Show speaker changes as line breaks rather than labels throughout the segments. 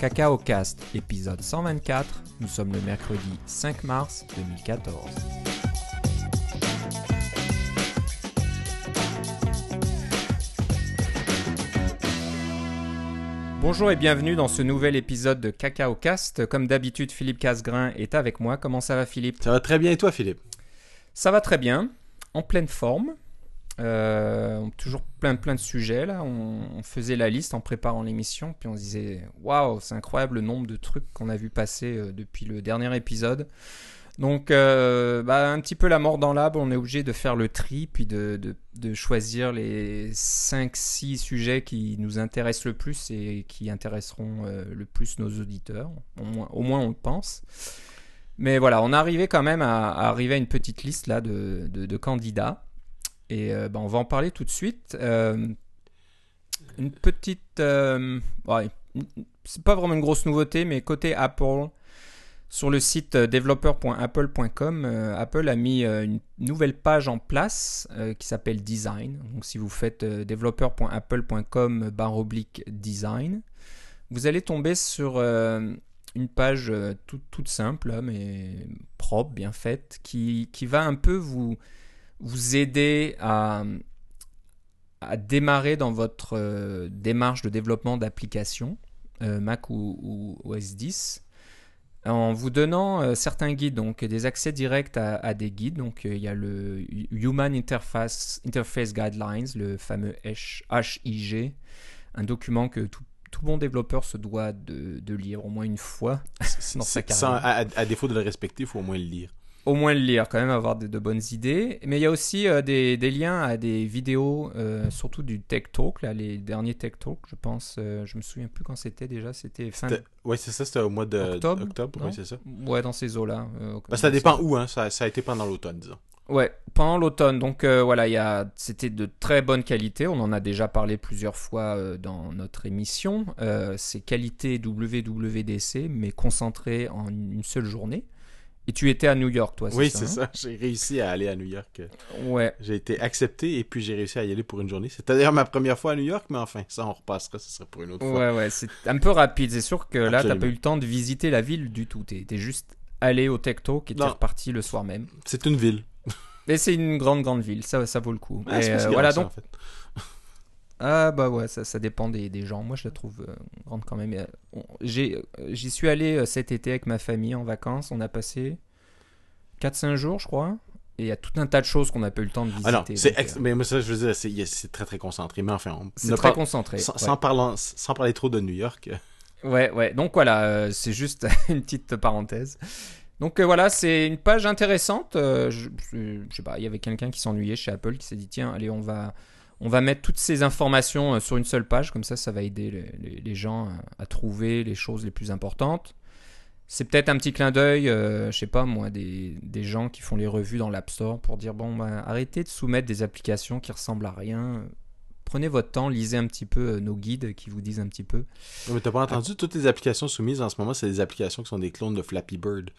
Cacao Cast, épisode 124. Nous sommes le mercredi 5 mars 2014. Bonjour et bienvenue dans ce nouvel épisode de Cacao Cast. Comme d'habitude, Philippe Casgrain est avec moi. Comment ça va, Philippe?
Ça va très bien et toi, Philippe?
Ça va très bien, en pleine forme. Euh, toujours plein plein de sujets là. On, faisait la liste en préparant l'émission, puis on se disait waouh, c'est incroyable le nombre de trucs qu'on a vu passer euh, depuis le dernier épisode. Donc, euh, bah, un petit peu la mort dans l'arbre, on est obligé de faire le tri, puis de, choisir les 5-6 sujets qui nous intéressent le plus et qui intéresseront le plus nos auditeurs. Au moins, on le pense. Mais voilà, on arrivé quand même à, arriver à une petite liste là de candidats. Et euh, ben, on va en parler tout de suite. Euh, une petite. Euh, c'est pas vraiment une grosse nouveauté, mais côté Apple, sur le site developer.apple.com, Apple a mis une nouvelle page en place qui s'appelle Design. Donc si vous faites developer.apple.com barre oblique design, vous allez tomber sur une page toute simple, mais propre, bien faite, qui, qui va un peu vous vous aider à, à démarrer dans votre euh, démarche de développement d'applications, euh, Mac ou, OS 10, en vous donnant euh, certains guides, donc des accès directs à, des guides. Donc il y a le Human Interface, Interface Guidelines, le fameux HIG, un document que tout, bon développeur se doit de, lire au moins une fois
dans sa carrière. à, à, défaut de le respecter, il faut au moins le lire
au moins le lire, quand même avoir de, bonnes idées. Mais il y a aussi euh, des, liens à des vidéos, euh, surtout du Tech Talk, là, les derniers Tech Talk, je pense. Euh, je me souviens plus quand c'était déjà. C'était fin.
Oui, c'est ça, c'était au mois d'octobre. Octobre, oui, c'est ça.
Ouais, dans ces eaux-là.
Bah, ça dépend où, hein. Ça, ça, a été pendant l'automne, disons.
Ouais, pendant l'automne. Donc voilà, c'était de très bonne qualité. On en a déjà parlé plusieurs fois dans notre émission. c'est qualité WWDC, mais concentré en une seule journée. Et tu étais à New York, toi,
Oui,
c'est
ça. J'ai réussi à aller à New York.
Ouais.
J'ai été accepté et puis j'ai réussi à y aller pour une journée. C'était d'ailleurs ma première fois à New York, mais enfin, ça, on repassera. Ce serait pour une autre
fois. Ouais, ouais. C'est un peu rapide. C'est sûr que là, tu t'as pas eu le temps de visiter la ville du tout. T'es juste allé au Talk et t'es reparti le soir même.
C'est une ville.
Mais c'est une grande, grande ville. Ça, ça vaut le coup. et, euh, voilà, donc. Ah bah ouais, ça, ça dépend des, des, gens. Moi, je la trouve euh, grande quand même. Euh, euh, j'y suis allé cet été avec ma famille en vacances. On a passé 4-5 jours, je crois. Et il y a tout un tas de choses qu'on n'a pas eu le temps de visiter. Alors,
c'est mais ça, je veux dire, c'est très très concentré. Mais enfin,
c'est très concentré.
Sans, sans parler trop de New York.
Ouais, ouais. Donc voilà, c'est juste une petite parenthèse. Donc voilà, c'est une page intéressante. je, je, sais pas, il y avait quelqu'un qui s'ennuyait chez Apple qui s'est dit tiens, allez, on va on va mettre toutes ces informations euh, sur une seule page, comme ça, ça va aider les, gens à, trouver les choses les plus importantes. C'est peut-être un petit clin d'œil, euh, je sais pas moi, des, gens qui font les revues dans l'App Store pour dire bon, bah, arrêtez de soumettre des applications qui ressemblent à rien. Prenez votre temps, lisez un petit peu euh, nos guides qui vous disent un petit peu.
mais t'as pas entendu, toutes les applications soumises en ce moment, c'est des applications qui sont des clones de Flappy Bird.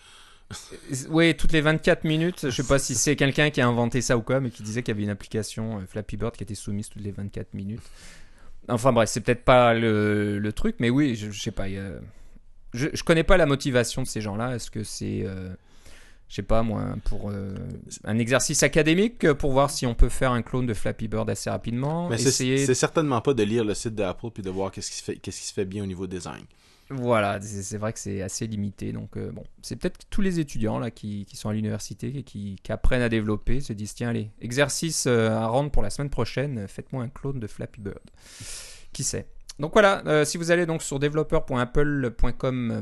Oui, toutes les 24 minutes. Je sais pas si c'est quelqu'un qui a inventé ça ou quoi, mais qui disait qu'il y avait une application euh, Flappy Bird qui était soumise toutes les 24 minutes. Enfin bref, c'est peut-être pas le, truc, mais oui, je, sais pas. je, je connais pas la motivation de ces gens-là. Est-ce que c'est, euh, je sais pas moi, pour euh, un exercice académique pour voir si on peut faire un clone de Flappy Bird assez rapidement
Mais c'est certainement pas de lire le site d'Apple puis de voir qu'est-ce qui se fait, qu'est-ce qui se fait bien au niveau design.
Voilà, c'est vrai que c'est assez limité. Donc, euh, bon, c'est peut-être tous les étudiants là qui, sont à l'université et qui, apprennent à développer se disent tiens, allez, exercice euh, à rendre pour la semaine prochaine, faites-moi un clone de Flappy Bird. Qui sait? Donc voilà, euh, si vous allez donc sur developer.apple.com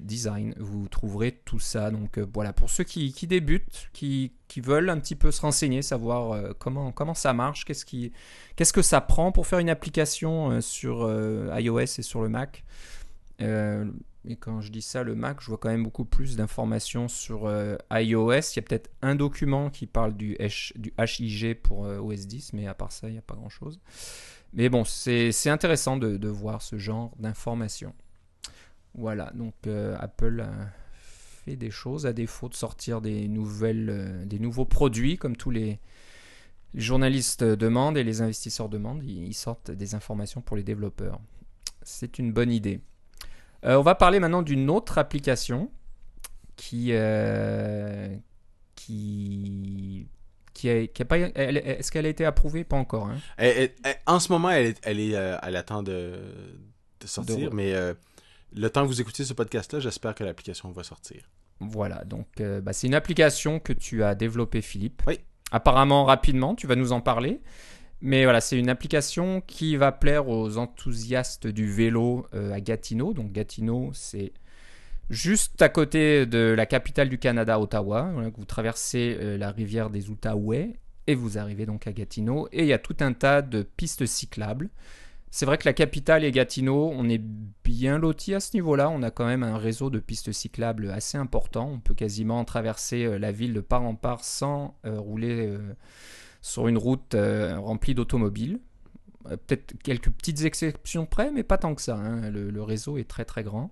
design, vous trouverez tout ça. Donc voilà, pour ceux qui, débutent, qui, veulent un petit peu se renseigner, savoir comment, comment ça marche, qu'est-ce, qui, qu'est-ce que ça prend pour faire une application sur iOS et sur le Mac. Euh, et quand je dis ça, le Mac, je vois quand même beaucoup plus d'informations sur euh, iOS. Il y a peut-être un document qui parle du, HIG pour euh, OS 10, mais à part ça, il n'y a pas grand-chose. Mais bon, c'est intéressant de, de, voir ce genre d'informations. Voilà, donc Apple fait des choses à défaut de sortir des, nouvelles, des nouveaux produits comme tous les, journalistes demandent et les investisseurs demandent. ils sortent des informations pour les développeurs. C'est une bonne idée. Euh, on va parler maintenant d'une autre application qui, euh, qui, qui, a, qui a pas. Est-ce qu'elle a été approuvée? Pas encore. hein.
Elle- elle- elle- en ce moment, elle, est, elle, est, euh, elle attend de, de sortir,
De-
mais euh, le temps que vous écoutez ce podcast-là, j'espère que l'application va sortir.
Voilà, donc euh, bah, c'est une application que tu as développée, Philippe.
Oui.
Apparemment rapidement, tu vas nous en parler. Mais voilà, c'est une application qui va plaire aux enthousiastes du vélo euh, à Gatineau. Donc Gatineau, c'est juste à côté de la capitale du Canada, Ottawa. Vous traversez euh, la rivière des Outaouais et vous arrivez donc à Gatineau. Et il y a tout un tas de pistes cyclables. C'est vrai que la capitale et Gatineau, on est bien lotis à ce niveau-là. On a quand même un réseau de pistes cyclables assez important. On peut quasiment traverser euh, la ville de part en part sans rouler sur une route euh, remplie d'automobiles. Euh, Peut-être quelques petites exceptions près, mais pas tant que ça. hein. Le, réseau est très très grand.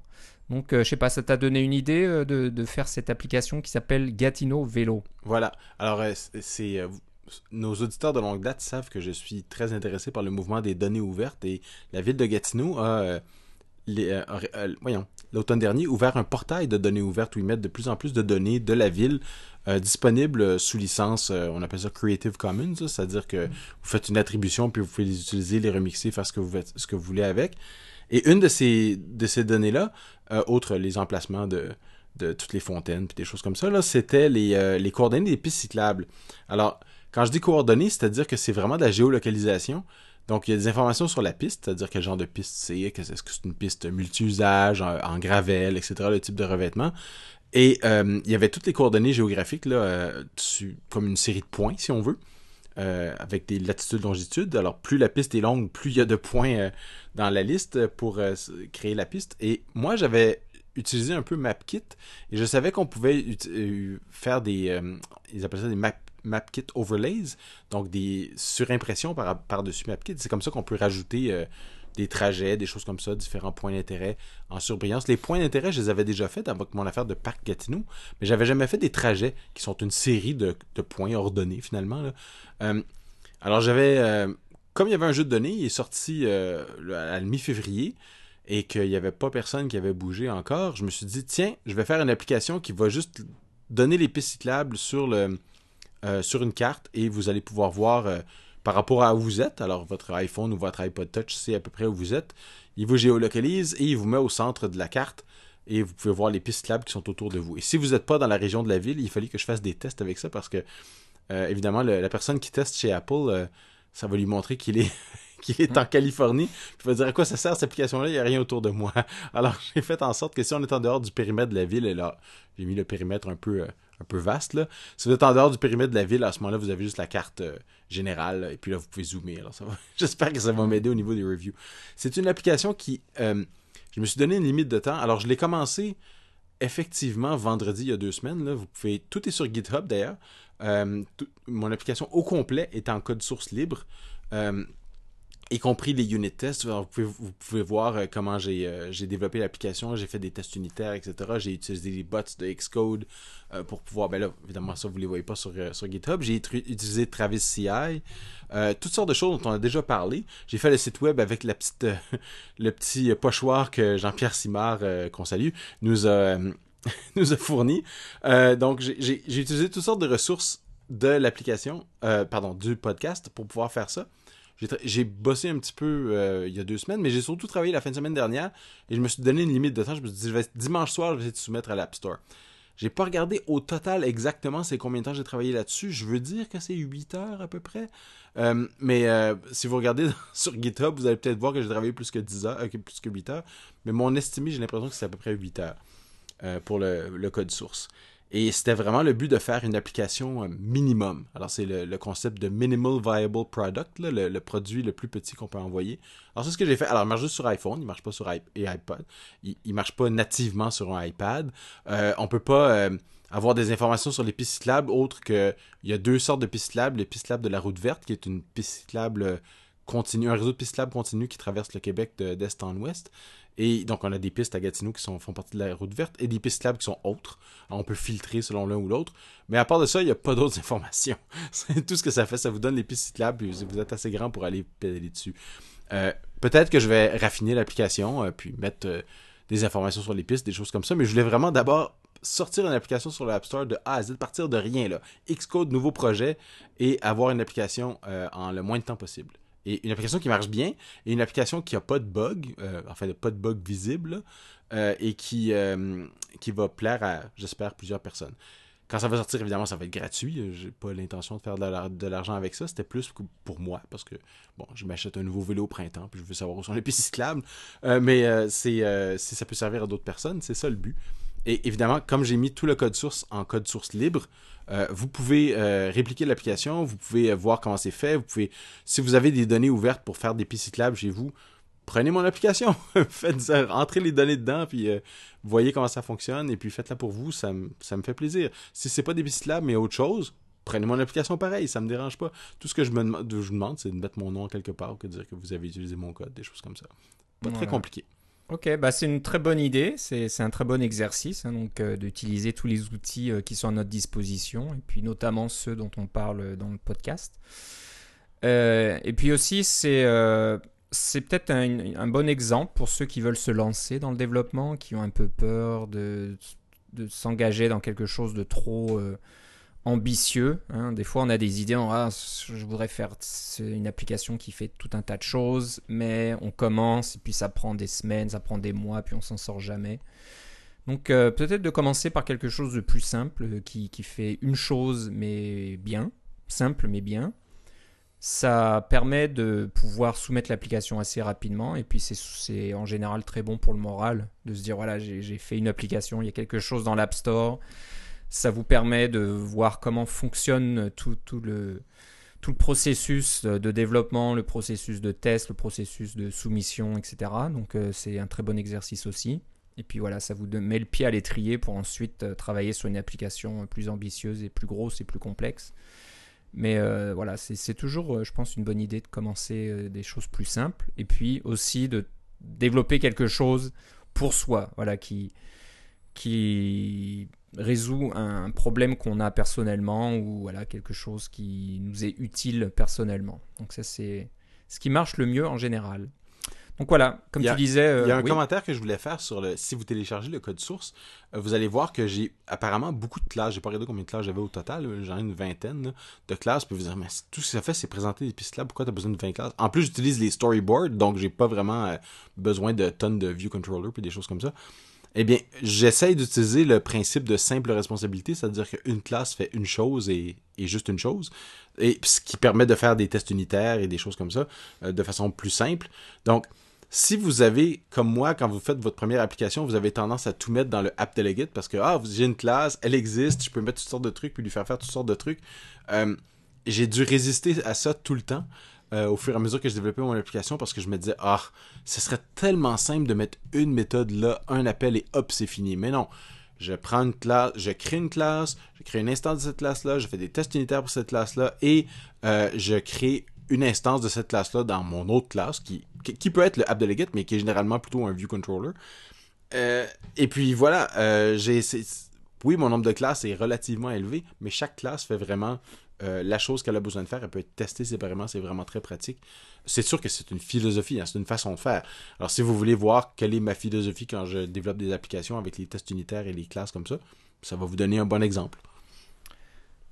Donc, euh, je sais pas, ça t'a donné une idée euh, de, faire cette application qui s'appelle Gatineau Vélo?
Voilà. Alors, nos auditeurs de longue date savent que je suis très intéressé par le mouvement des données ouvertes et la ville de Gatineau a, voyons, l'automne dernier, ouvert un portail de données ouvertes où ils mettent de plus en plus de données de la ville euh, disponibles sous licence, euh, on appelle ça Creative Commons, c'est-à-dire que vous faites une attribution puis vous pouvez les utiliser, les remixer, faire ce que vous, faites- ce que vous voulez avec. Et une de ces, de ces données-là, euh, outre les emplacements de, de toutes les fontaines puis des choses comme ça, là, c'était les, euh, les coordonnées des pistes cyclables. Alors, quand je dis coordonnées, c'est-à-dire que c'est vraiment de la géolocalisation. Donc, il y a des informations sur la piste, c'est-à-dire quel genre de piste c'est, que- est-ce que c'est une piste multi-usage, en, en gravel, etc., le type de revêtement. Et euh, il y avait toutes les coordonnées géographiques, là, euh, comme une série de points, si on veut, euh, avec des latitudes, longitudes. Alors, plus la piste est longue, plus il y a de points dans la liste pour créer la piste. Et moi, j'avais utilisé un peu MapKit et je savais qu'on pouvait faire des, ils appellent ça des map, MapKit overlays, donc des surimpressions par, par-dessus MapKit. C'est comme ça qu'on peut rajouter des trajets, des choses comme ça, différents points d'intérêt en surbrillance. Les points d'intérêt, je les avais déjà faits avec mon affaire de Parc Gatineau, mais j'avais jamais fait des trajets qui sont une série de, points ordonnés finalement. Euh, alors j'avais, euh, comme il y avait un jeu de données, il est sorti euh, à mi-février et qu'il n'y avait pas personne qui avait bougé encore, je me suis dit, tiens, je vais faire une application qui va juste donner les pistes cyclables sur, le, sur une carte et vous allez pouvoir voir par rapport à où vous êtes. Alors, votre iPhone ou votre iPod Touch sait à peu près où vous êtes. Il vous géolocalise et il vous met au centre de la carte et vous pouvez voir les pistes cyclables qui sont autour de vous. Et si vous n'êtes pas dans la région de la ville, il fallait que je fasse des tests avec ça parce que, euh, évidemment, le- la personne qui teste chez Apple, euh, ça va lui montrer qu'il est, qu'il est en Californie. Il va dire à quoi ça sert cette application-là, il n'y a rien autour de moi. Alors, j'ai fait en sorte que si on est en dehors du périmètre de la ville, et là, j'ai mis le périmètre un peu, euh, un peu vaste, là. Si vous êtes en dehors du périmètre de la ville, à ce moment-là, vous avez juste la carte euh, générale, et puis là, vous pouvez zoomer. J'espère que ça va m'aider au niveau des reviews. C'est une application qui, euh, je me suis donné une limite de temps. Alors, je l'ai commencé effectivement vendredi il y a deux semaines. Vous pouvez, tout est sur GitHub d'ailleurs. Euh, mon application au complet est en code source libre. Y compris les unit tests. Vous, pouvez, vous pouvez voir euh, comment j'ai euh, j'ai développé l'application, j'ai fait des tests unitaires, etc. J'ai utilisé des bots de Xcode euh, pour pouvoir, ben là, évidemment, ça, vous les voyez pas sur, sur GitHub. J'ai utilisé Travis CI, toutes sortes de choses dont on a déjà parlé. J'ai fait le site web avec la petite, le petit pochoir que Jean-Pierre Simard, qu'on salue, nous a, nous a fourni. Donc, j'ai- utilisé toutes sortes de ressources de l'application, pardon, du podcast pour pouvoir faire ça. J'ai bossé un petit peu euh, il y a deux semaines, mais j'ai surtout travaillé la fin de semaine dernière et je me suis donné une limite de temps. Je me suis dit, dimanche soir, je vais essayer de soumettre à l'App Store. J'ai pas regardé au total exactement c'est combien de temps j'ai travaillé là-dessus. Je veux dire que c'est 8 heures à peu près. Euh, mais euh, si vous regardez sur GitHub, vous allez peut-être voir que j'ai travaillé plus que 10 heures, plus que 8 heures. Mais mon estimé, j'ai l'impression que c'est à peu près 8 heures pour le code source. Et c'était vraiment le but de faire une application euh, minimum. Alors, c'est le, concept de Minimal Viable Product, le, produit le plus petit qu'on peut envoyer. Alors, c'est ce que j'ai fait. Alors, il marche juste sur iPhone, il marche pas sur i- et iPod. Il, il marche pas nativement sur un iPad. Euh, on peut pas euh, avoir des informations sur les pistes cyclables autres que. Il y a deux sortes de pistes cyclables. Les pistes de la route verte, qui est une piste continue, un réseau de pistes cyclables continu qui traverse le Québec de- d'est en ouest. Et donc, on a des pistes à Gatineau qui sont, font partie de la route verte et des pistes cyclables qui sont autres. On peut filtrer selon l'un ou l'autre. Mais à part de ça, il n'y a pas d'autres informations. C'est tout ce que ça fait. Ça vous donne les pistes cyclables puis vous êtes assez grand pour aller pédaler dessus. Euh, Peut-être que je vais raffiner l'application euh, puis mettre euh, des informations sur les pistes, des choses comme ça. Mais je voulais vraiment d'abord sortir une application sur l'App Store de A à Z, partir de rien, là. Xcode, nouveau projet, et avoir une application en le moins de temps possible. Et une application qui marche bien, et une application qui n'a pas de bug, euh, enfin, pas de bug visible, euh, et qui, qui va plaire à, j'espère, plusieurs personnes. Quand ça va sortir, évidemment, ça va être gratuit. J'ai pas l'intention de faire de l'argent avec ça. C'était plus pour moi, parce que, bon, je m'achète un nouveau vélo au printemps, puis je veux savoir où sont les pistes mais c'est si ça peut servir à d'autres personnes, c'est ça le but. Et évidemment, comme j'ai mis tout le code source en code source libre, euh, vous pouvez euh, répliquer l'application, vous pouvez euh, voir comment c'est fait, vous pouvez, si vous avez des données ouvertes pour faire des pistes cyclables chez vous, prenez mon application, faites entrez les données dedans, puis voyez comment ça fonctionne, et puis faites-la pour vous, ça, me fait plaisir. Si c'est pas des pistes cyclables, mais autre chose, prenez mon application pareil, ça me dérange pas. Tout ce que je me demande, je vous demande, c'est de mettre mon nom quelque part, que dire que vous avez utilisé mon code, des choses comme ça. Pas très compliqué.
Ok, bah c'est une très bonne idée, c'est un très bon exercice, hein, donc euh, d'utiliser tous les outils euh, qui sont à notre disposition, et puis notamment ceux dont on parle dans le podcast. Euh, et puis aussi, c'est c'est peut-être un, un, bon exemple pour ceux qui veulent se lancer dans le développement, qui ont un peu peur de, de s'engager dans quelque chose de trop ambitieux. Hein. Des fois, on a des idées, ah, je voudrais faire une application qui fait tout un tas de choses, mais on commence, et puis ça prend des semaines, ça prend des mois, puis on s'en sort jamais. Donc euh, peut-être de commencer par quelque chose de plus simple, euh, qui, qui, fait une chose, mais bien, simple, mais bien. Ça permet de pouvoir soumettre l'application assez rapidement, et puis c'est en général très bon pour le moral, de se dire, voilà, j'ai fait une application, il y a quelque chose dans l'App Store ça vous permet de voir comment fonctionne tout, le, tout le processus de développement, le processus de test, le processus de soumission, etc. Donc euh, c'est un très bon exercice aussi. Et puis voilà, ça vous met le pied à l'étrier pour ensuite euh, travailler sur une application plus ambitieuse et plus grosse et plus complexe. Mais euh, voilà, c'est toujours, je pense, une bonne idée de commencer des choses plus simples. Et puis aussi de développer quelque chose pour soi, voilà, qui, qui résout un problème qu'on a personnellement ou voilà quelque chose qui nous est utile personnellement. Donc ça c'est ce qui marche le mieux en général. Donc voilà, comme tu disais.
Euh, il y a un commentaire que je voulais faire sur le. Si vous téléchargez le code source, euh, vous allez voir que j'ai apparemment beaucoup de classes. J'ai pas regardé combien de classes j'avais au total. J'en ai une vingtaine de classes. Puis vous dire, mais tout ce que ça fait, c'est présenter des pistes là. Pourquoi tu as besoin de 20 classes? En plus, j'utilise les storyboards, donc j'ai pas vraiment euh, besoin de tonnes de view controller puis des choses comme ça. Eh bien, j'essaye d'utiliser le principe de simple responsabilité, c'est-à-dire qu'une classe fait une chose et, juste une chose, et ce qui permet de faire des tests unitaires et des choses comme ça euh, de façon plus simple. Donc, si vous avez, comme moi, quand vous faites votre première application, vous avez tendance à tout mettre dans le app delegate parce que, ah, j'ai une classe, elle existe, je peux mettre toutes sortes de trucs puis lui faire faire toutes sortes de trucs. Euh, j'ai dû résister à ça tout le temps. Euh, au fur et à mesure que je développais mon application parce que je me disais, ah, ce serait tellement simple de mettre une méthode là, un appel et hop, c'est fini. Mais non, je prends une classe, je crée une classe, je crée une instance de cette classe-là, je fais des tests unitaires pour cette classe-là et euh, je crée une instance de cette classe-là dans mon autre classe qui, qui, peut être le app delegate, mais qui est généralement plutôt un view controller. Euh, et puis voilà, j'ai oui, mon nombre de classes est relativement élevé, mais chaque classe fait vraiment euh, la chose qu'elle a besoin de faire, elle peut être testée séparément, c'est vraiment très pratique. C'est sûr que c'est une philosophie, hein, c'est une façon de faire. Alors si vous voulez voir quelle est ma philosophie quand je développe des applications avec les tests unitaires et les classes comme ça, ça va vous donner un bon exemple.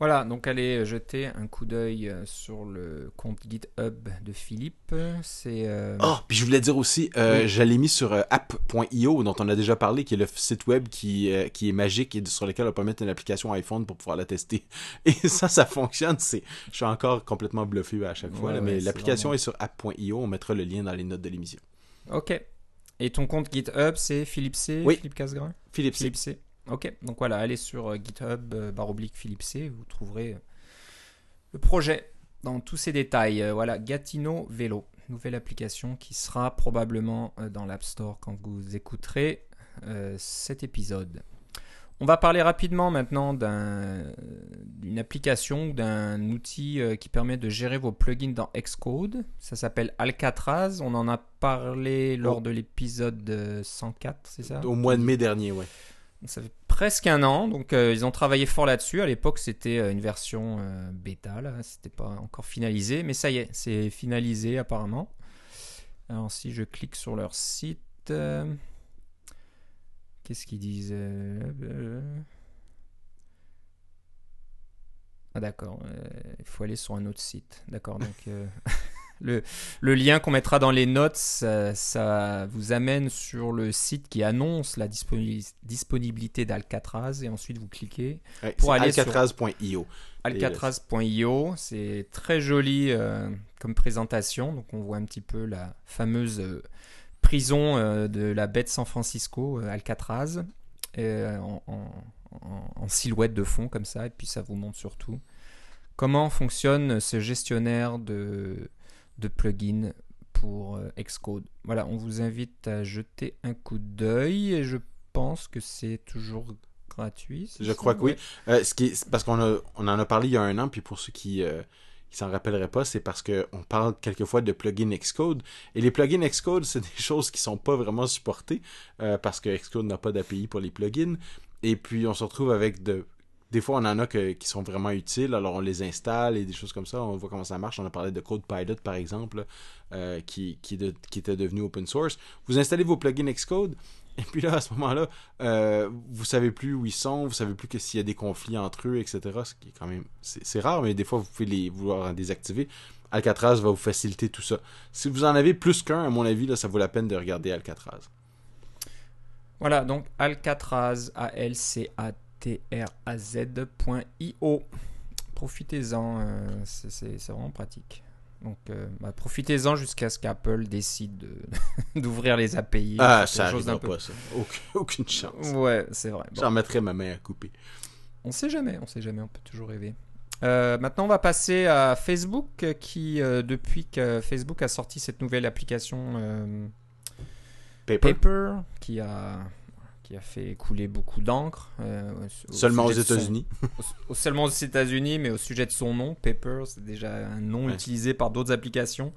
Voilà, donc allez jeter un coup d'œil euh, sur le compte GitHub de Philippe. C'est.
Euh, oh, puis je voulais dire aussi, euh, j'allais mis sur app.io dont on a déjà parlé, qui est le site web qui, qui est magique et sur lequel on peut mettre une application iPhone pour pouvoir la tester. Et ça, ça fonctionne. C'est, je suis encore complètement bluffé à chaque fois, mais l'application est, sur app.io. On mettra le lien dans les notes de l'émission.
Ok. Et ton compte GitHub, c'est Philippe C.
Oui.
Philippe Casgrain?
Philippe C.
Ok, donc voilà, allez sur euh, GitHub euh, baroblique Philippe C, vous trouverez euh, le projet dans tous ses détails. Voilà, Gatineau Vélo, nouvelle application qui sera probablement dans l'App Store quand vous écouterez cet épisode. On va parler rapidement maintenant d'une application ou d'un outil qui permet de gérer vos plugins dans Xcode. Ça s'appelle Alcatraz. On en a parlé lors de l'épisode 104, c'est ça?
Au mois de mai dernier, ouais.
Ça fait presque un an, donc euh, ils ont travaillé fort là-dessus. À l'époque, c'était euh, une version euh, bêta, là, c'était pas encore finalisé, mais ça y est, c'est finalisé apparemment. Alors si je clique sur leur site, Qu'est-ce qu'ils disent Ah d'accord, il faut aller sur un autre site. D'accord, donc le, le lien qu'on mettra dans les notes, ça, ça vous amène sur le site qui annonce la disponi- disponibilité d'Alcatraz et ensuite vous cliquez
Ouais,
Pour aller sur-
Alcatraz.io.
alcatraz.io. C'est très joli euh, comme présentation. Donc on voit un petit peu la fameuse euh, prison euh, de la baie de San Francisco, Alcatraz, en- en silhouette de fond comme ça. Et puis ça vous montre surtout comment fonctionne ce gestionnaire de, de plugins pour euh, Xcode. Voilà, on vous invite à jeter un coup d'œil et je pense que c'est toujours gratuit.
Je
ça
crois que oui. Euh, ce qui est- c'est parce qu'on a, on en a parlé il y a un an, puis pour ceux qui euh, qui s'en rappelleraient pas, c'est parce qu'on parle quelquefois de plugins Xcode. Et les plugins Xcode, c'est des choses qui sont pas vraiment supportées euh, parce que Xcode n'a pas d'API pour les plugins. Et puis on se retrouve avec de. Des fois, on en a qui sont vraiment utiles, alors on les installe et des choses comme ça. On voit comment ça marche. On a parlé de CodePilot, par exemple, euh, qui, était devenu open source. Vous installez vos plugins Xcode, et puis là, à ce moment-là, euh, vous savez plus où ils sont, vous savez plus que s'il y a des conflits entre eux, etc. Ce qui est quand même, c'est rare, mais des fois vous pouvez les vouloir en désactiver. Alcatraz va vous faciliter tout ça. Si vous en avez plus qu'un, à mon avis, là, ça vaut la peine de regarder Alcatraz.
Voilà, donc Alcatraz, A-L-C-A-T-R-A-Z.io. Profitez-en, euh, c'est- vraiment pratique. Donc, euh, bah, profitez-en jusqu'à ce qu'Apple décide de- d'ouvrir les API.
Ah, ça arrivera
peu-
pas, ça. Aucune, chance.
Ouais, c'est vrai. Bon.
J'en mettrai ma main à couper.
On sait jamais, on sait jamais, on peut toujours rêver. Euh, maintenant, on va passer à Facebook, qui, euh, depuis que Facebook a sorti cette nouvelle application
Paper.
Paper, qui a, qui a fait couler beaucoup d'encre. euh,
Seulement aux
son-
États-Unis.
seulement aux États-Unis, mais au sujet de son nom, Paper, c'est déjà un nom
Ouais.
utilisé par d'autres applications.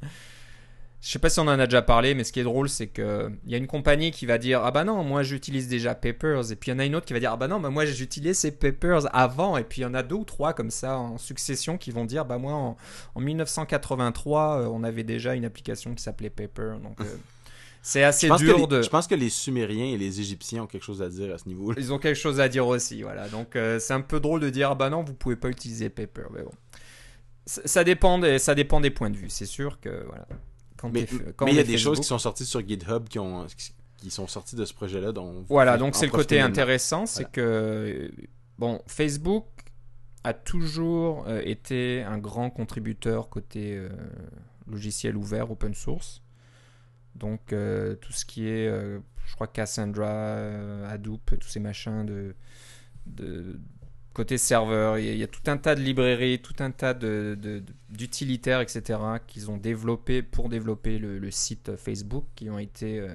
Je sais pas si on en a déjà parlé, mais ce qui est drôle, c'est que il y a une compagnie qui va dire ah bah non, moi j'utilise déjà Papers, et puis il y en a une autre qui va dire ah bah non, bah moi j'utilisais ces Papers avant, et puis il y en a deux ou trois comme ça en succession qui vont dire bah moi en, en 1983 euh, on avait déjà une application qui s'appelait Paper, donc euh, c'est assez dur
les,
de.
je pense que les Sumériens et les Égyptiens ont quelque chose à dire à ce niveau-là.
Ils ont quelque chose à dire aussi, voilà. Donc euh, c'est un peu drôle de dire ah bah non, vous pouvez pas utiliser Paper, mais bon. Ça, ça dépend des, ça dépend des points de vue. C'est sûr que voilà. Quand
Mais il y a des choses
Facebook-
qui sont sorties sur GitHub qui, ont, qui sont sorties de ce projet-là.
Voilà, donc c'est le côté intéressant, c'est
Voilà.
que euh, bon, Facebook a toujours euh, été un grand contributeur côté euh, logiciel ouvert, open source. Donc euh, tout ce qui est, euh, je crois Cassandra, euh, Hadoop, tous ces machins de, côté serveur, il y, a, tout un tas de librairies, tout un tas d'utilitaires, etc. qu'ils ont développé pour développer le, site Facebook, qui ont été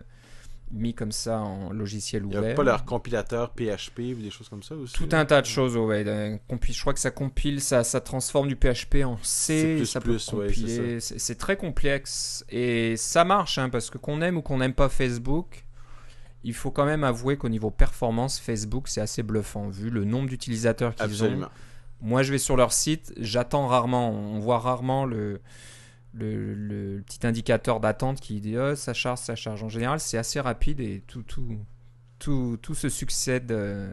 mis comme ça en logiciel
Il n'y
ouvert.
a pas leur compilateur PHP ou des choses comme ça aussi.
Tout
là?
un tas de choses, ouais. Je crois que ça compile, ça, ça transforme du PHP en C,
C++,
ça peut
ouais, c'est
compiler. c'est c'est très complexe et ça marche, hein, parce que qu'on aime ou qu'on n'aime pas Facebook, il faut quand même avouer qu'au niveau performance, Facebook c'est assez bluffant vu le nombre d'utilisateurs qu'ils ont. Moi, je vais sur leur site, j'attends rarement, on voit rarement le, le, le petit indicateur d'attente qui dit oh, ça charge, ça charge. En général, c'est assez rapide et tout, tout, tout, tout se succède euh,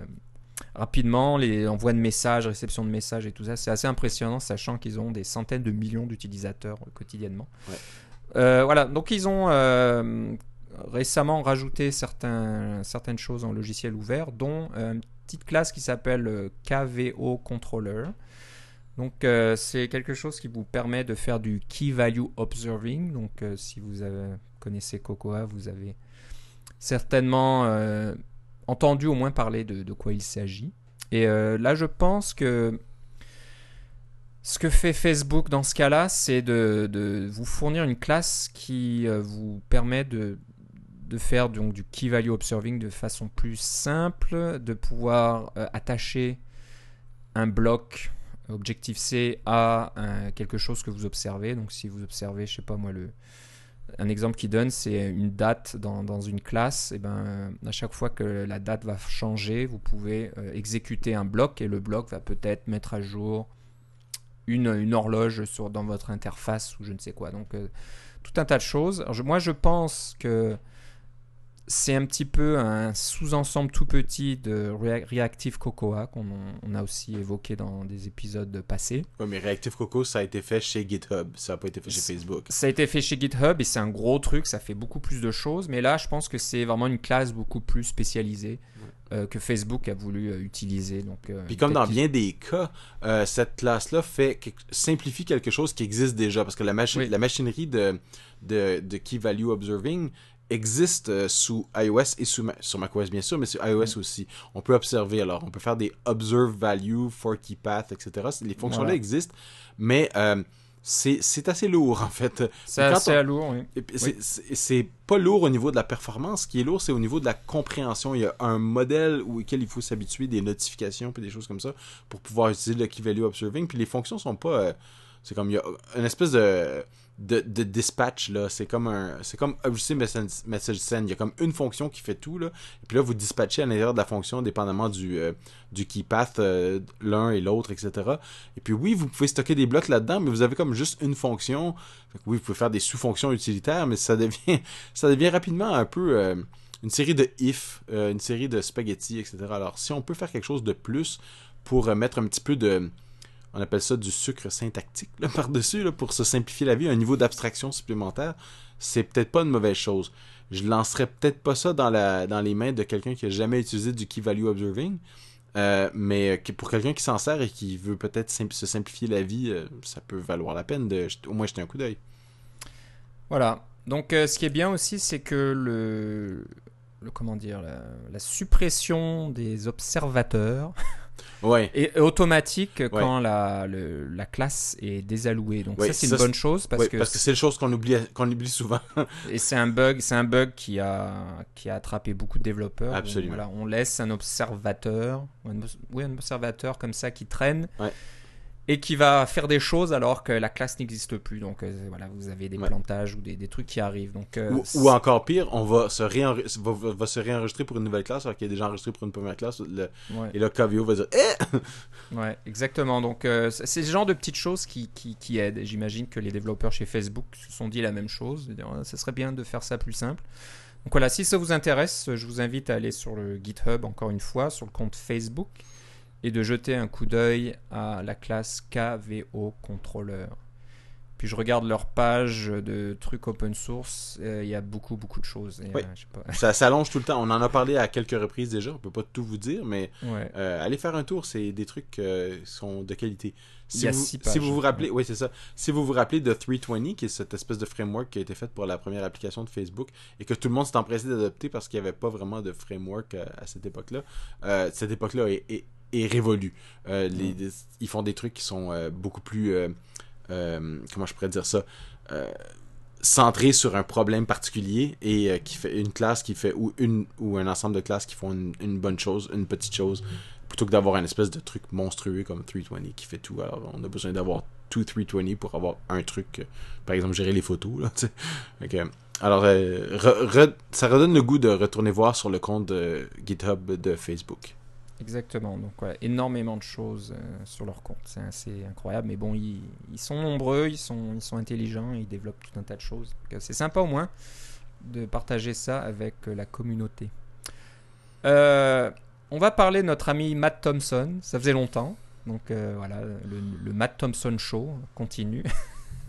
rapidement. Les envois de messages, réception de messages et tout ça, c'est assez impressionnant, sachant qu'ils ont des centaines de millions d'utilisateurs euh, quotidiennement.
Ouais.
Euh, voilà, donc ils ont récemment rajouté certains, certaines choses en logiciel ouvert, dont une petite classe qui s'appelle KVO Controller. Donc euh, c'est quelque chose qui vous permet de faire du Key Value Observing. Donc euh, si vous connaissez Cocoa, vous avez certainement euh, entendu au moins parler de, quoi il s'agit. Et là je pense que ce que fait Facebook dans ce cas-là, c'est de, vous fournir une classe qui vous permet de, faire du Key Value Observing de façon plus simple, de pouvoir attacher un bloc Objective-C à un- quelque chose que vous observez. Donc si vous observez, je sais pas moi, le, un exemple qui donne, c'est une date dans, une classe. Et ben, à chaque fois que la date va changer, vous pouvez euh, exécuter un bloc et le bloc va peut-être mettre à jour une, horloge dans votre interface ou je ne sais quoi. Donc, euh, tout un tas de choses. Moi, je pense que c'est un petit peu un sous-ensemble tout petit de Rea- Reactive Cocoa qu'on on a aussi évoqué dans des épisodes passés.
Ouais, mais Reactive Coco, ça a été fait chez GitHub, ça n'a pas été fait chez Facebook.
Ça a été fait chez GitHub et c'est un gros truc, ça fait beaucoup plus de choses. Mais là, je pense que c'est vraiment une classe beaucoup plus spécialisée euh, que Facebook a voulu euh, utiliser. Donc, euh,
Puis comme dans bien des cas, cette classe-là fait simplifie quelque chose qui existe déjà parce que la, machi-
Oui.
la machinerie de, de, de Key Value Observing existe euh, sous iOS et sous Ma- sur macOS bien sûr, mais sur iOS
Mm.
aussi. On peut observer alors, on peut faire des observe value, for key path, etc. Les fonctions-là
Voilà.
existent, mais euh, c'est assez lourd en fait.
c'est assez
on-
lourd. Oui.
C'est pas lourd au niveau de la performance. Ce qui est lourd, c'est au niveau de la compréhension. Il y a un modèle auquel il faut s'habituer, des notifications puis des choses comme ça pour pouvoir utiliser le Key Value Observing. Puis les fonctions sont pas. euh, c'est comme il y a une espèce de de, dispatch là. C'est comme un. C'est comme Obviously Message, Send. Il y a comme une fonction qui fait tout là. Et puis là, vous dispatchez à l'intérieur de la fonction dépendamment du euh, du key path euh, l'un et l'autre, etc. Et puis oui, vous pouvez stocker des blocs là-dedans, mais vous avez comme juste une fonction. Fait que oui, vous pouvez faire des sous-fonctions utilitaires, mais ça devient, ça devient rapidement un peu euh, une série de if, une série de spaghetti, etc. Alors, si on peut faire quelque chose de plus pour mettre un petit peu de, on appelle ça du sucre syntactique par-dessus, pour se simplifier la vie, un niveau d'abstraction supplémentaire, c'est peut-être pas une mauvaise chose. Je lancerais peut-être pas ça dans, la, dans les mains de quelqu'un qui a jamais utilisé du Key Value Observing, euh, mais que- pour quelqu'un qui s'en sert et qui veut peut-être se simplifier la vie, euh, ça peut valoir la peine de au moins jeter un coup d'œil.
Voilà. Donc, euh, ce qui est bien aussi, c'est que le, le comment dire, la suppression des observateurs
Ouais.
est automatique quand la, le- la classe est désallouée. Donc
Ouais,
ça, c'est
ça,
une bonne chose parce que
parce que c'est le chose qu'on oublie, qu'on oublie souvent.
et c'est un bug, c'est un bug qui a qui a attrapé beaucoup de développeurs.
Absolument.
Donc, voilà, on laisse un observateur, un, oui, un observateur comme ça qui traîne.
Ouais.
Et qui va faire des choses alors que la classe n'existe plus. Donc euh, voilà, vous avez des
Ouais.
plantages ou des, des trucs qui arrivent. Donc, euh,
ou, ou encore pire, on va se, va, va- va se réenregistrer pour une nouvelle classe alors qu'il est déjà enregistré pour une première classe. le-
ouais.
et là, KVO va dire Eh
Ouais, exactement. Donc, euh, c'est ce genre de petites choses qui, qui, qui aident. J'imagine que les développeurs chez Facebook se sont dit la même chose. Ça serait bien de faire ça plus simple. Donc voilà, si ça vous intéresse, je vous invite à aller sur le GitHub, encore une fois, sur le compte Facebook, et de jeter un coup d'œil à la classe KVO Controller. Puis je regarde leur page de trucs open source, euh, il y a beaucoup, beaucoup de choses. Et,
Oui.
euh, je sais pas.
Ça s'allonge tout le temps. On en a parlé à quelques reprises déjà. On peut pas tout vous dire, mais
Ouais.
euh, allez faire un tour. C'est des trucs qui sont de qualité. Si
y a
vous, si vous vous rappelez, oui c'est ça. Si vous vous rappelez de 320, qui est cette espèce de framework qui a été fait pour la première application de Facebook et que tout le monde s'est empressé d'adopter parce qu'il n'y avait pas vraiment de framework à, à cette époque-là, cette époque-là est, est, est révolue. Euh,
Mm.
les- ils font des trucs qui sont euh, beaucoup plus, euh, comment je pourrais dire ça, centrés sur un problème particulier et euh, qui fait une classe qui fait ou une ou un ensemble de classes qui font une, une bonne chose, une petite chose, plutôt que d'avoir un espèce de truc monstrueux comme 320 qui fait tout. Alors on a besoin d'avoir tout 320 pour avoir un truc, euh, par exemple gérer les photos. Là, alors euh, re- re- ça redonne le goût de retourner voir sur le compte de GitHub de Facebook.
Exactement. Donc voilà, énormément de choses euh, sur leur compte. C'est assez incroyable. Mais bon, ils, ils sont nombreux, ils sont, ils sont intelligents, ils développent tout un tas de choses. Euh, C'est sympa au moins de partager ça avec euh, la communauté. On va parler de notre ami Matt Thompson. Ça faisait longtemps. Donc voilà, le, le Matt Thompson Show continue.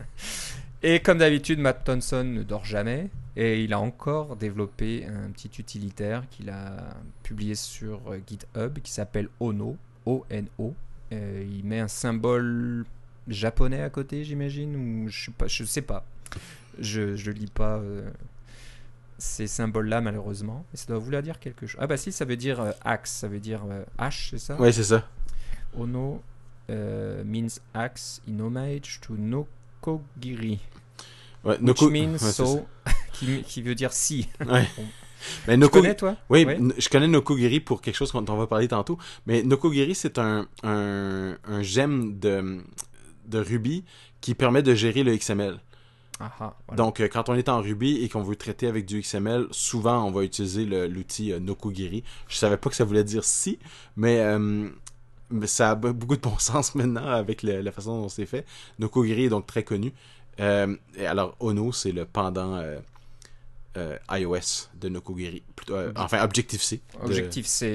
Et comme d'habitude, Matt Thompson ne dort jamais. Et il a encore développé un petit utilitaire qu'il a publié sur euh, GitHub qui s'appelle Ono. O-N-O. Euh, il met un symbole japonais à côté, j'imagine, ou je je sais pas. Je, je lis pas euh, ces symboles-là, malheureusement. Mais ça doit vouloir dire quelque chose. Ah bah si, ça veut dire euh, axe, ça veut dire hache, c'est ça?
Ouais, c'est ça.
Ono means axe in homage to Nokogiri.
Ouais,
Which means
ouais,
so, qui, qui veut dire si.
Ouais. Mais
Tu
Noku-
connais, toi?
Oui, je connais Nokogiri pour quelque chose dont on va parler tantôt. Mais Nokogiri, c'est un, un, un gemme de, de Ruby qui permet de gérer le XML.
Ah, ah, voilà.
Donc, euh, quand on est en Ruby et qu'on veut traiter avec du XML, souvent, on va utiliser l'outil euh, Nokogiri. Je savais pas que ça voulait dire si, mais, euh, mais ça a be- beaucoup de bon sens maintenant avec le- la façon dont c'est fait. Nokogiri est donc très connu. Euh, et alors, Ono, c'est le pendant... euh, euh, iOS de Nokogiri. Plutôt, euh, enfin, Objective-C.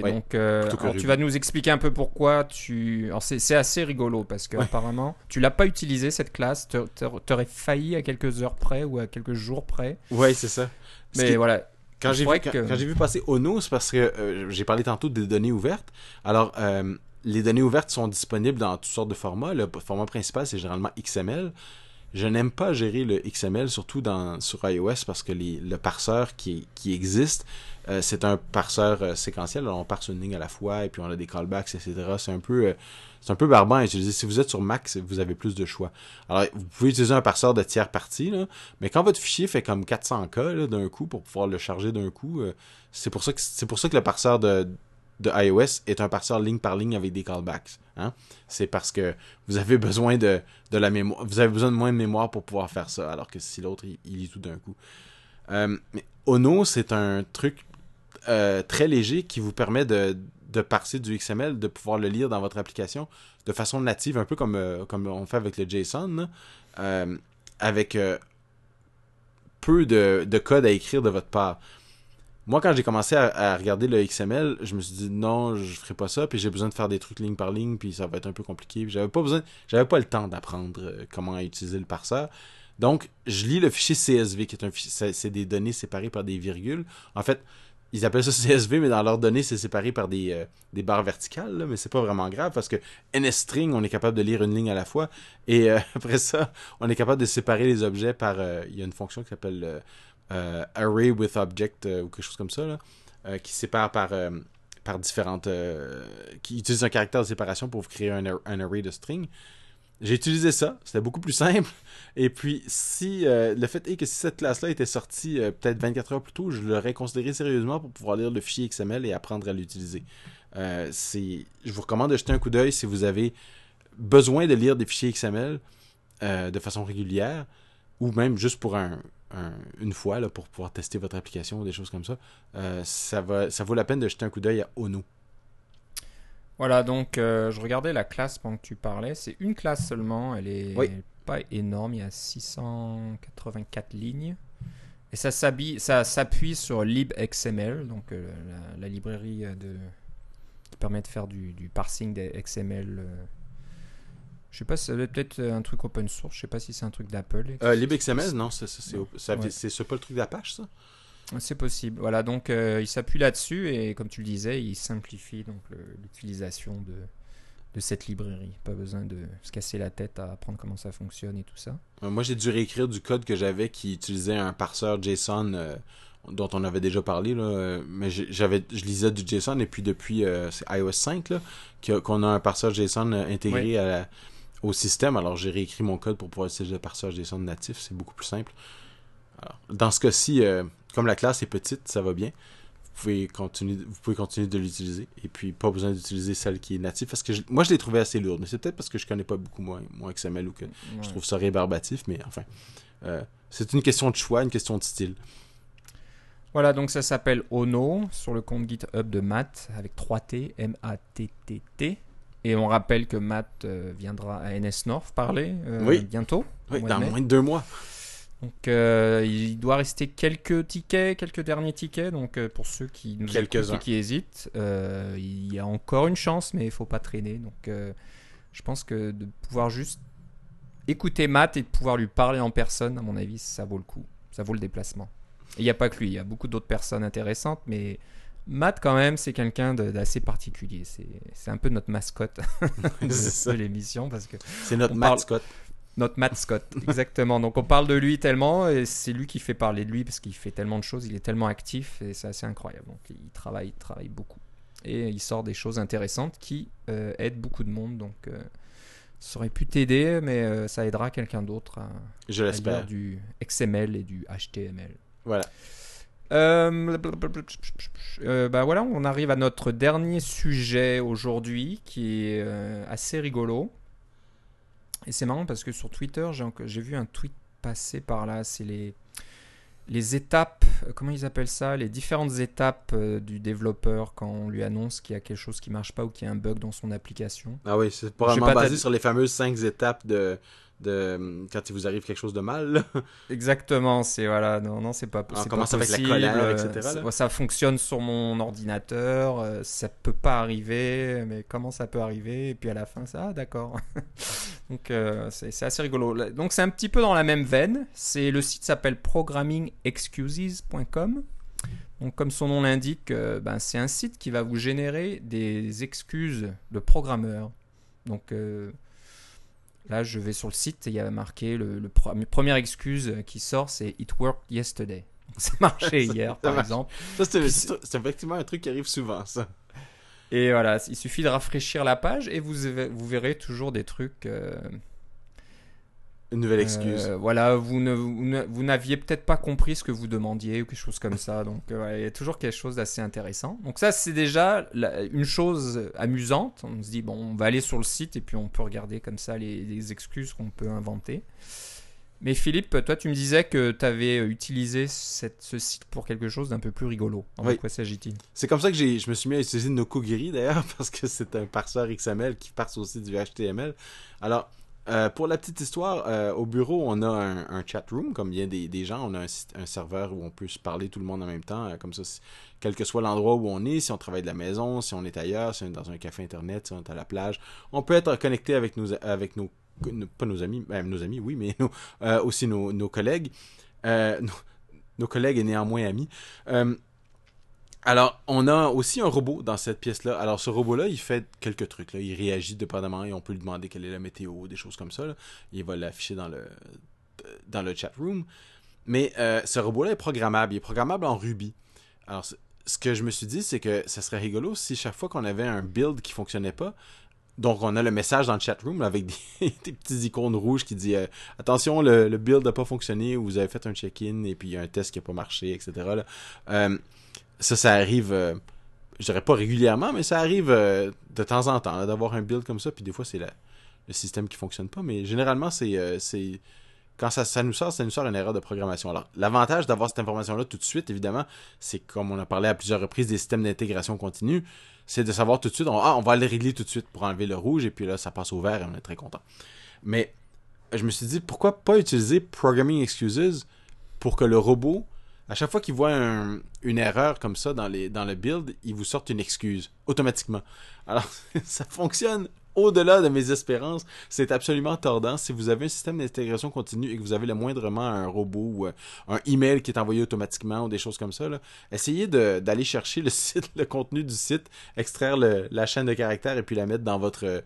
ouais,
Donc, euh, alors, tu vas nous expliquer un peu pourquoi tu. C'est assez rigolo parce que
Ouais.
apparemment, tu l'as pas utilisé cette classe. Tu aurais failli à quelques heures près ou à quelques jours près.
Ouais, c'est ça. Ce
Mais
qui-
voilà.
Quand j'ai vu,
crois
quand,
que-
quand j'ai vu passer Ono, c'est parce que euh, j'ai parlé tantôt des données ouvertes. Alors, euh, les données ouvertes sont disponibles dans toutes sortes de formats. Le format principal, c'est généralement XML. Je n'aime pas gérer le XML, surtout sur iOS, parce que le parseur qui, existe, euh, c'est un parseur euh, séquentiel. Alors, on parse une ligne à la fois, et puis on a des callbacks, etc. C'est un peu... euh, c'est un peu barbant à utiliser. Si vous êtes sur Mac, vous avez plus de choix. Alors, vous pouvez utiliser un parseur de tiers partie, mais quand votre fichier fait comme 400K là, d'un coup pour pouvoir le charger d'un coup, c'est pour c'est pour ça que le parseur de, de iOS est un parseur ligne par ligne avec des callbacks. Hein? C'est parce que vous avez besoin de, de la mémoire, vous avez besoin de moins de mémoire pour pouvoir faire ça, alors que si l'autre il, lit tout d'un coup. Euh, Ono, c'est un truc euh, très léger qui vous permet de, de parser du XML, de pouvoir le lire dans votre application de façon native, un peu comme, euh, comme on fait avec le JSON, euh, avec peu de, de code à écrire de votre part. Moi, quand j'ai commencé à, regarder le XML, je me suis dit non, je ferai pas ça, puis j'ai besoin de faire des trucs ligne par ligne, puis ça va être un peu compliqué. J'avais pas besoin, j'avais pas le temps d'apprendre euh, comment utiliser le parseur. Donc, je lis le fichier CSV, qui est un fichier, c'est- des données séparées par des virgules. En fait, ils appellent ça CSV, mais dans leurs données, c'est séparé par des, euh, des barres verticales, là, mais c'est pas vraiment grave parce que NSString, on est capable de lire une ligne à la fois. Et euh, après ça, on est capable de séparer les objets par. Il y a une fonction qui s'appelle Array with Object euh, ou quelque chose comme ça, là, euh, qui sépare par, euh, par différentes. euh, qui utilise un caractère de séparation pour vous créer un, un array de string. J'ai utilisé ça, c'était beaucoup plus simple. Et puis, si euh, le fait est que si cette classe-là était sortie euh, peut-être 24 heures plus tôt, je l'aurais considéré sérieusement pour pouvoir lire le fichier XML et apprendre à l'utiliser. Euh, je vous recommande de jeter un coup d'œil si vous avez besoin de lire des fichiers XML euh, de façon régulière ou même juste pour un, un- une fois là, pour pouvoir tester votre application ou des choses comme ça. Euh, ça, va, ça vaut la peine de jeter un coup d'œil à Ono.
Voilà, donc euh, je regardais la classe pendant que tu parlais. C'est une classe seulement. Elle est
Oui.
pas énorme. Il y a 684 lignes. Et ça s'appuie sur libxml, donc euh, la, la librairie de, qui permet de faire du, du parsing des XML. Euh. Je sais pas, ça doit être peut-être un truc open source. Je sais pas si c'est un truc d'Apple.
Euh, LibXML, non, c'est, c'est, c'est, ça-
Ouais.
pas le truc d'Apache, ça?
C'est possible. Voilà, donc euh, il s'appuie là-dessus et comme tu le disais, il simplifie donc l'utilisation de, de cette librairie. Pas besoin de se casser la tête à apprendre comment ça fonctionne et tout ça.
Euh, Moi, j'ai dû réécrire du code que j'avais qui utilisait un parseur JSON euh, dont on avait déjà parlé, là, euh, mais j'avais, je lisais du JSON et puis depuis euh, c'est iOS 5 là, qu'il y a- qu'on a un parseur JSON euh, intégré
Oui.
à la- au système. Alors, j'ai réécrit mon code pour pouvoir utiliser le parseur JSON natif. C'est beaucoup plus simple. Alors, dans ce cas-ci, euh, comme la classe est petite, ça va bien. Vous pouvez continuer, vous pouvez continuer de l'utiliser et puis pas besoin d'utiliser celle qui est native parce que je- moi je l'ai trouvé assez lourde mais c'est peut-être parce que je connais pas beaucoup moins, moins XML ou que je trouve ça rébarbatif, mais enfin. euh, c'est une question de choix, une question de style.
Voilà, donc ça s'appelle Ono sur le compte GitHub de Matt avec 3T, M-A-T-T-T. Et on rappelle que Matt euh, viendra à NS North parler euh,
Oui.
bientôt.
Oui,
de
dans
mai.
moins de deux mois.
Donc euh, il doit rester quelques tickets, quelques derniers tickets. Donc euh, pour ceux qui nous écoutent qui hésitent, euh, il y a encore une chance, mais il faut pas traîner. Donc je pense que de pouvoir juste écouter Matt et de pouvoir lui parler en personne, à mon avis, ça vaut le coup. Ça vaut le déplacement. Et il n'y a pas que lui, il y a beaucoup d'autres personnes intéressantes, mais Matt quand même, c'est quelqu'un d'assez particulier. C'est un peu notre mascotte de, l'émission parce que
C'est notre Matt
parle-
Scott.
notre Matt Scott, exactement. Donc on parle de lui tellement et c'est lui qui fait parler de lui parce qu'il fait tellement de choses, il est tellement actif et c'est assez incroyable. Donc il travaille, il travaille beaucoup et il sort des choses intéressantes qui euh, aident beaucoup de monde. Donc euh, ça aurait pu t'aider, mais euh, ça aidera quelqu'un d'autre à,
Je
à
l'espère.
lire du XML et du HTML.
Voilà.
Euh, euh, bah voilà, on arrive à notre dernier sujet aujourd'hui qui est euh, assez rigolo. Et c'est marrant parce que sur Twitter, j'ai vu un tweet passer par là. C'est les, les étapes, comment ils appellent ça Les différentes étapes du développeur quand on lui annonce qu'il y a quelque chose qui marche pas ou qu'il y a un bug dans son application.
Ah oui, c'est
pas,
basé sur les fameuses cinq étapes de, de quand il vous arrive quelque chose de mal. là.
Exactement, c'est voilà, non, non, c'est pas,
On
c'est pas
commence avec la
possible,
colère,
euh,
etc.,
ça- fonctionne sur mon ordinateur, euh, ça peut pas arriver, mais comment ça peut arriver? Et puis à la fin, ça, ah, d'accord. Donc euh, c'est assez rigolo. Donc c'est un petit peu dans la même veine. C'est le site s'appelle programmingexcuses.com. Donc comme son nom l'indique, euh, ben, c'est un site qui va vous générer des excuses de programmeurs. Donc euh, Là, je vais sur le site et il y a marqué le, première excuse qui sort, c'est It worked yesterday. Ça marchait hier, par
marche.
exemple.
Ça, c'est effectivement un truc qui arrive souvent, ça.
Et voilà, il suffit de rafraîchir la page et vous, vous verrez toujours des trucs. euh,
Une nouvelle excuse.
euh, voilà, vous ne- vous n'aviez peut-être pas compris ce que vous demandiez ou quelque chose comme ça. Donc, euh, il y a toujours quelque chose d'assez intéressant. Donc, ça, c'est déjà la- une chose amusante. On se dit, bon, on va aller sur le site et puis on peut regarder comme ça les, les excuses qu'on peut inventer. Mais Philippe, toi, tu me disais que tu avais utilisé cette- ce site pour quelque chose d'un peu plus rigolo.
Oui.
De quoi s'agit-il?
C'est comme ça que j'ai, je me suis mis à utiliser Nokogiri d'ailleurs, parce que c'est un parseur XML qui parse aussi du HTML. Alors, euh, pour la petite histoire, euh, au bureau, on a un, chat room, comme bien des, des gens. On a un, un serveur où on peut se parler tout le monde en même temps, euh, comme ça, quel que soit l'endroit où on est, si on travaille de la maison, si on est ailleurs, si on est dans un café internet, si on est à la plage, on peut être connecté avec nos, avec nos, pas nos amis, ben, nos amis, oui, mais aussi nos, collègues, nos collègues et néanmoins amis. Euh, alors, on a aussi un robot dans cette pièce-là. Alors, ce robot-là, il fait quelques trucs. Là. Il réagit dépendamment et on peut lui demander quelle est la météo, des choses comme ça. Il va l'afficher dans le, dans le chat room. Mais euh, ce robot-là est programmable. Il est programmable en Ruby. Alors, ce que je me suis dit, c'est que ça serait rigolo si chaque fois qu'on avait un build qui fonctionnait pas, donc on a le message dans le chat room avec des, des petites icônes rouges qui dit euh, attention, le, build n'a pas fonctionné, ou vous avez fait un check-in et puis il y a un test qui n'a pas marché, etc. Euh, ça, ça arrive, euh, je dirais pas régulièrement, mais ça arrive euh, de temps en temps d'avoir un build comme ça. Puis des fois, c'est le système qui fonctionne pas. Mais généralement, c'est euh, quand ça, nous sort, ça nous sort une erreur de programmation. Alors, l'avantage d'avoir cette information-là tout de suite, évidemment, c'est comme on a parlé à plusieurs reprises des systèmes d'intégration continue, c'est de savoir tout de suite, on, ah, on va aller régler tout de suite pour enlever le rouge, et puis là, ça passe au vert et on est très content. Mais je me suis dit, pourquoi pas utiliser Programming Excuses pour que le robot, à chaque fois qu'il voit un- une erreur comme ça dans, le build, il vous sorte une excuse automatiquement. Alors, ça fonctionne au-delà de mes espérances. C'est absolument tordant. Si vous avez un système d'intégration continue et que vous avez le moindrement un robot ou euh, un email qui est envoyé automatiquement ou des choses comme ça, essayez d'aller chercher le site, le contenu du site, extraire la chaîne de caractères et puis la mettre dans votre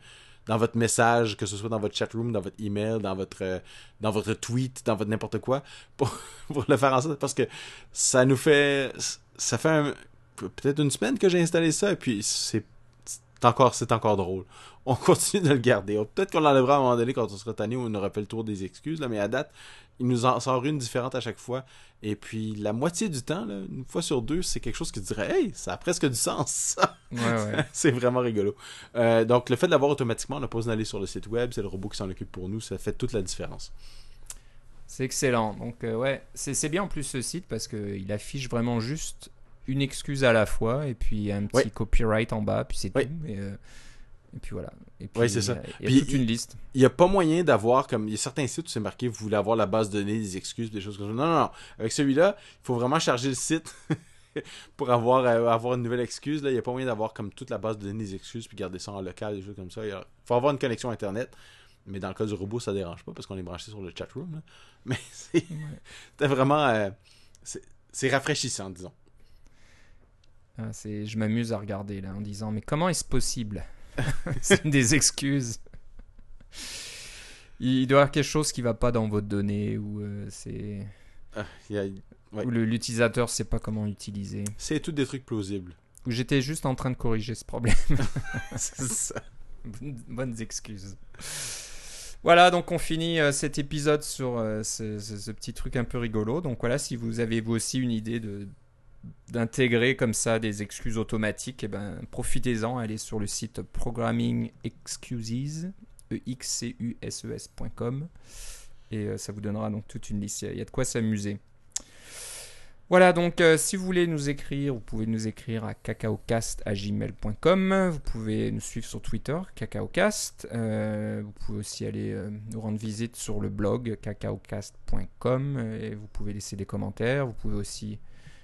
dans votre message, que ce soit dans votre chat room, dans votre email, dans votre euh, dans votre tweet, dans votre n'importe quoi, pour, pour le faire en sorte parce que ça nous fait ça fait peut-être une semaine que j'ai installé ça et puis c'est c'est encore c'est encore drôle. On continue de le garder. Peut-être qu'on l'enlèvera à un moment donné quand on sera tanné ou on aura fait le tour des excuses là, mais à date, il nous en sort une différente à chaque fois. Et puis la moitié du temps, là, une fois sur deux, c'est quelque chose qui dirait Hey, ça a presque du sens.
Ouais, ouais.
c'est vraiment rigolo. Euh, donc le fait de l'avoir automatiquement, on n'a pas besoin d'aller sur le site web, c'est le robot qui s'en occupe pour nous, ça fait toute la différence.
C'est excellent. Donc, euh, ouais, c'est c'est bien en plus ce site parce qu'il affiche vraiment juste une excuse à la fois et puis un petit
Ouais.
copyright en bas, puis c'est tout. Et, euh, et puis voilà. Et puis,
Ouais, c'est ça.
Il y y a toute une liste.
Il n'y a pas moyen d'avoir, comme il y a certains sites où c'est marqué, vous voulez avoir la base de données, des excuses, des choses comme ça. Non, non, non. Avec celui-là, il faut vraiment charger le site pour avoir, euh, avoir une nouvelle excuse. Là, il n'y a pas moyen d'avoir comme toute la base de données des excuses puis garder ça en local, des choses comme ça. Il faut avoir une connexion Internet. Mais dans le cas du robot, ça dérange pas parce qu'on est branché sur le chat room. là. Mais c'est vraiment. euh, c'est rafraîchissant, disons.
Ah, je m'amuse à regarder là en disant mais comment est-ce possible C'est des excuses. Il doit y avoir quelque chose qui va pas dans votre donnée ou euh, c'est
Ah, Ouais.
ou l'utilisateur sait pas comment l'utiliser.
C'est tout des trucs plausibles.
Ou j'étais juste en train de corriger ce problème.
C'est ça.
Bonnes- Bonnes excuses. Voilà, donc on finit euh, cet épisode sur euh, ce, ce- ce petit truc un peu rigolo. Donc voilà, si vous avez vous aussi une idée de d'intégrer comme ça des excuses automatiques, eh ben profitez-en, allez sur le site Programming Excuses, e x c u s e et euh, ça vous donnera donc toute une liste. Il y a- de quoi s'amuser. Voilà, donc euh, si vous voulez nous écrire, vous pouvez nous écrire à cacaocast.gmail.com. Vous pouvez nous suivre sur Twitter, cacaocast. Euh, vous pouvez aussi aller nous rendre visite sur le blog cacaocast.com et vous pouvez laisser des commentaires. Vous pouvez aussi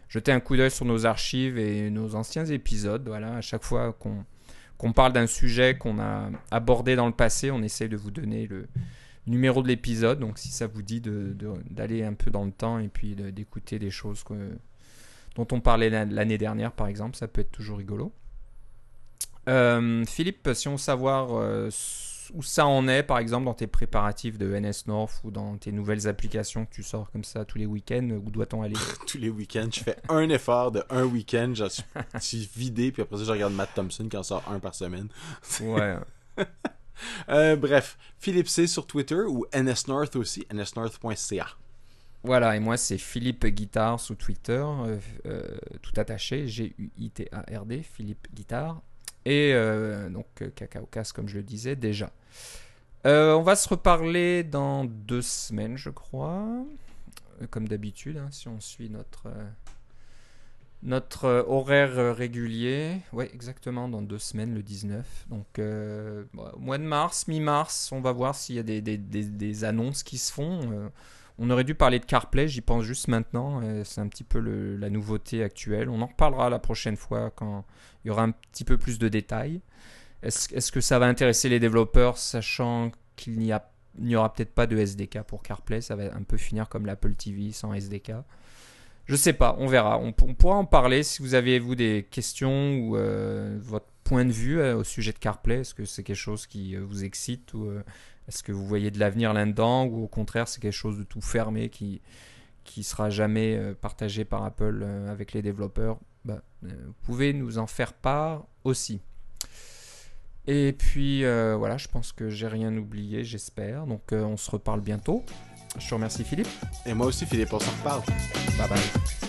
jeter un coup d'œil sur nos archives et nos anciens épisodes. Voilà, à chaque fois qu'on parle d'un sujet qu'on a abordé dans le passé, on essaie de vous donner le numéro de l'épisode. Donc si ça vous dit d'aller un peu dans le temps et puis d'écouter des choses dont on parlait l'année dernière, par exemple, ça peut être toujours rigolo. Euh, Philippe, si on veut savoir euh, où ça en est, par exemple, dans tes préparatifs de NS North ou dans tes nouvelles applications que tu sors comme ça tous les week-ends, où doit-on aller?
Tous les week-ends, je fais un effort de un week-end, je suis vidé, puis après ça, je regarde Matt Thompson qui en sort un par semaine.
Ouais.
Euh, bref, Philippe C sur Twitter ou nsnorth aussi, nsnorth.ca.
Voilà, et moi c'est Philippe Guitard sur Twitter, euh, euh, tout attaché, G-U-I-T-A-R-D, Philippe Guitard. Et donc Cacao Casse, comme je le disais déjà. on va se reparler dans deux semaines, je crois. Comme d'habitude, hein, si on suit notre euh, horaire euh, régulier, ouais, exactement, dans deux semaines, le 19. Donc, euh, mois de mars, mi-mars, on va voir s'il y a des, annonces qui se font. On aurait dû parler de CarPlay, j'y pense juste maintenant. c'est un petit peu la nouveauté actuelle. On en reparlera la prochaine fois quand il y aura un petit peu plus de détails. Est-ce que ça va intéresser les développeurs, sachant qu'il n'y aura peut-être pas de SDK pour CarPlay Ça va un peu finir comme l'Apple TV sans SDK. Je sais pas, on verra. On, pourra en parler si vous avez, des questions ou euh, votre point de vue euh, au sujet de CarPlay. Est-ce que c'est quelque chose qui euh, vous excite ou est-ce que vous voyez de l'avenir là-dedans ou au contraire c'est quelque chose de tout fermé qui qui sera jamais partagé par Apple avec les développeurs? Bah, Vous pouvez nous en faire part aussi. Et puis voilà, je pense que j'ai rien oublié, j'espère. Donc on se reparle bientôt. Je te remercie Philippe.
Et moi aussi Philippe, on s'en reparle.
Bye bye.